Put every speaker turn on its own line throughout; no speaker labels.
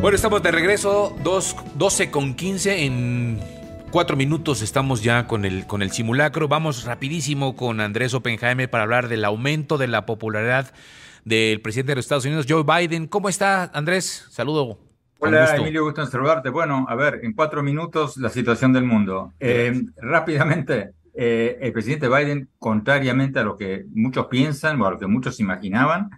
Bueno, estamos de regreso, 12 con 15 en cuatro minutos estamos ya con el, con el simulacro. Vamos rapidísimo con Andrés Oppenheimer para hablar del aumento de la popularidad del presidente de los Estados Unidos, Joe Biden. ¿Cómo está, Andrés? Saludo.
Hola, Emilio, gusto en saludarte. Bueno, a ver, en cuatro minutos la situación del mundo. Eh, rápidamente, eh, el presidente Biden, contrariamente a lo que muchos piensan o a lo que muchos imaginaban,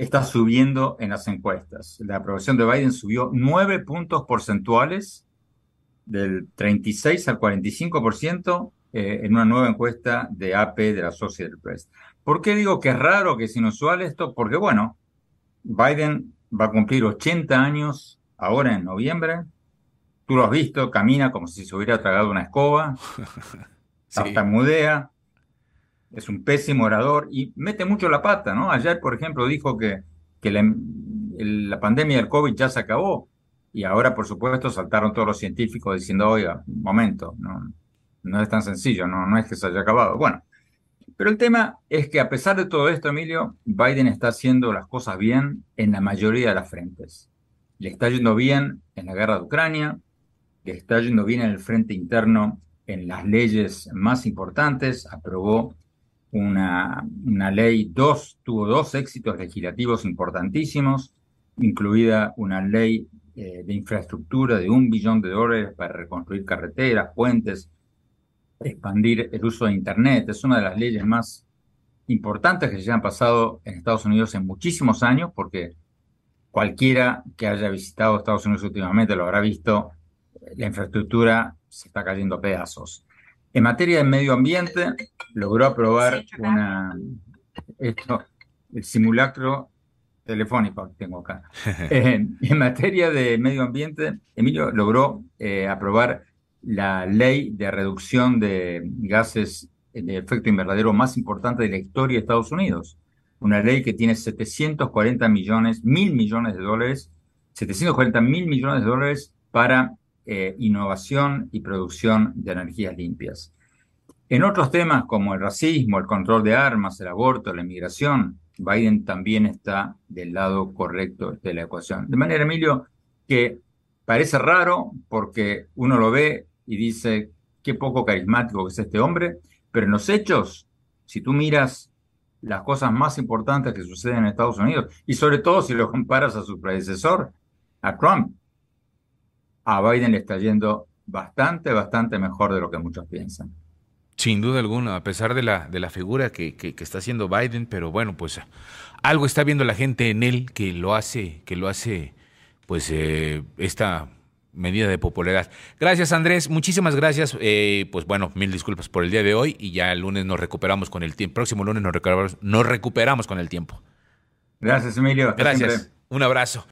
está subiendo en las encuestas. La aprobación de Biden subió nueve puntos porcentuales, del 36 al 45%, eh, en una nueva encuesta de AP de la Associated Press. ¿Por qué digo que es raro, que es inusual esto? Porque, bueno, Biden va a cumplir 80 años ahora en noviembre. Tú lo has visto, camina como si se hubiera tragado una escoba, sí. Es un pésimo orador y mete mucho la pata, ¿no? Ayer, por ejemplo, dijo que, que la, pandemia del COVID ya se acabó y ahora, por supuesto, saltaron todos los científicos diciendo, oiga, un momento, no, no es tan sencillo, no, no es que se haya acabado. Bueno, pero el tema es que a pesar de todo esto, Emilio, Biden está haciendo las cosas bien en la mayoría de las frentes. Le está yendo bien en la guerra de Ucrania, le está yendo bien en el frente interno en las leyes más importantes, aprobó una, una ley, dos, tuvo dos éxitos legislativos importantísimos, incluida una ley eh, de infraestructura de un billón de dólares para reconstruir carreteras, puentes, expandir el uso de Internet. Es una de las leyes más importantes que se han pasado en Estados Unidos en muchísimos años, porque cualquiera que haya visitado Estados Unidos últimamente lo habrá visto, la infraestructura se está cayendo a pedazos. En materia de medio ambiente, logró aprobar una, esto, el simulacro telefónico que tengo acá. Eh, en materia de medio ambiente, Emilio logró eh, aprobar la ley de reducción de gases de efecto invernadero más importante de la historia de Estados Unidos. Una ley que tiene 740 millones, mil millones de dólares, 740 mil millones de dólares para eh, innovación y producción de energías limpias. En otros temas como el racismo, el control de armas, el aborto, la inmigración, Biden también está del lado correcto de la ecuación. De manera, Emilio, que parece raro porque uno lo ve y dice qué poco carismático es este hombre, pero en los hechos, si tú miras las cosas más importantes que suceden en Estados Unidos, y sobre todo si lo comparas a su predecesor, a Trump, a Biden le está yendo bastante, bastante mejor de lo que muchos piensan.
Sin duda alguna, a pesar de la, de la figura que, que, está haciendo Biden, pero bueno, pues algo está viendo la gente en él que lo hace, que lo hace, pues eh, esta medida de popularidad. Gracias Andrés, muchísimas gracias. Eh, pues bueno, mil disculpas por el día de hoy y ya el lunes nos recuperamos con el tiempo. Próximo lunes nos recuperamos, nos recuperamos con el tiempo.
Gracias Emilio.
Gracias. Un abrazo.